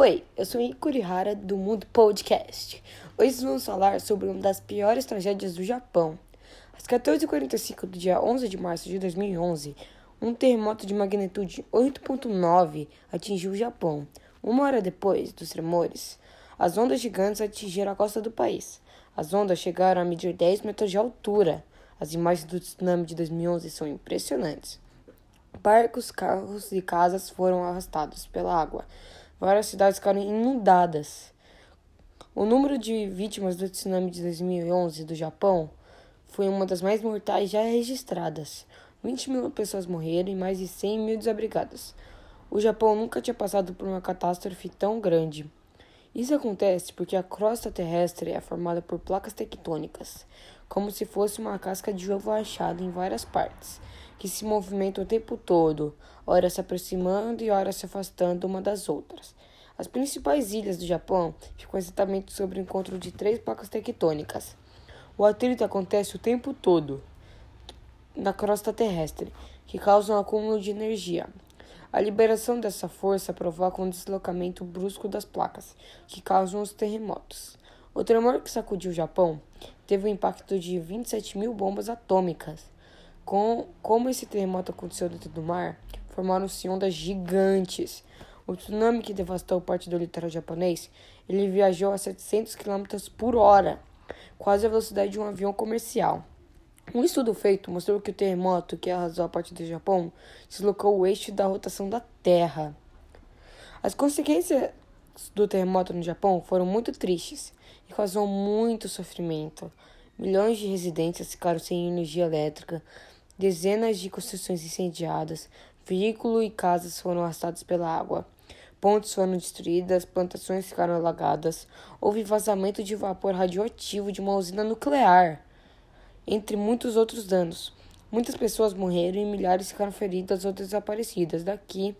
Oi, eu sou Ikurihara do Mundo Podcast. Hoje vamos falar sobre uma das piores tragédias do Japão. Às 14h45 do dia 11 de março de 2011, um terremoto de magnitude 8.9 atingiu o Japão. Uma hora depois dos tremores, as ondas gigantes atingiram a costa do país. As ondas chegaram a medir 10 metros de altura. As imagens do tsunami de 2011 são impressionantes. Barcos, carros e casas foram arrastados pela água. Várias cidades ficaram inundadas. O número de vítimas do tsunami de 2011 do Japão foi uma das mais mortais já registradas. 20 mil pessoas morreram e mais de 100 mil desabrigadas. O Japão nunca tinha passado por uma catástrofe tão grande. Isso acontece porque a crosta terrestre é formada por placas tectônicas, como se fosse uma casca de ovo achada em várias partes, que se movimentam o tempo todo, ora se aproximando e ora se afastando uma das outras. As principais ilhas do Japão ficam exatamente sobre o encontro de três placas tectônicas. O atrito acontece o tempo todo na crosta terrestre, que causa um acúmulo de energia. A liberação dessa força provoca um deslocamento brusco das placas, que causam os terremotos. O tremor que sacudiu o Japão teve um impacto de 27 mil bombas atômicas. Com, como esse terremoto aconteceu dentro do mar, formaram-se ondas gigantes. O tsunami que devastou parte do litoral japonês, ele viajou a 700 km por hora, quase a velocidade de um avião comercial. Um estudo feito mostrou que o terremoto que arrasou a parte do Japão deslocou o eixo da rotação da Terra. As consequências do terremoto no Japão foram muito tristes e causou muito sofrimento. Milhões de residências ficaram sem energia elétrica, dezenas de construções incendiadas, veículos e casas foram arrastados pela água. Pontes foram destruídas, plantações ficaram alagadas, houve vazamento de vapor radioativo de uma usina nuclear entre muitos outros danos. Muitas pessoas morreram e milhares ficaram feridas ou desaparecidas. Daqui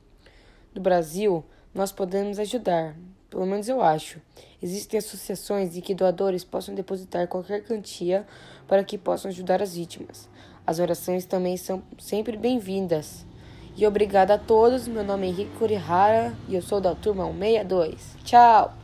do Brasil, nós podemos ajudar, pelo menos eu acho. Existem associações em que doadores possam depositar qualquer quantia para que possam ajudar as vítimas. As orações também são sempre bem-vindas. E obrigada a todos. Meu nome é Henrique Kurihara e eu sou da turma 162. Tchau!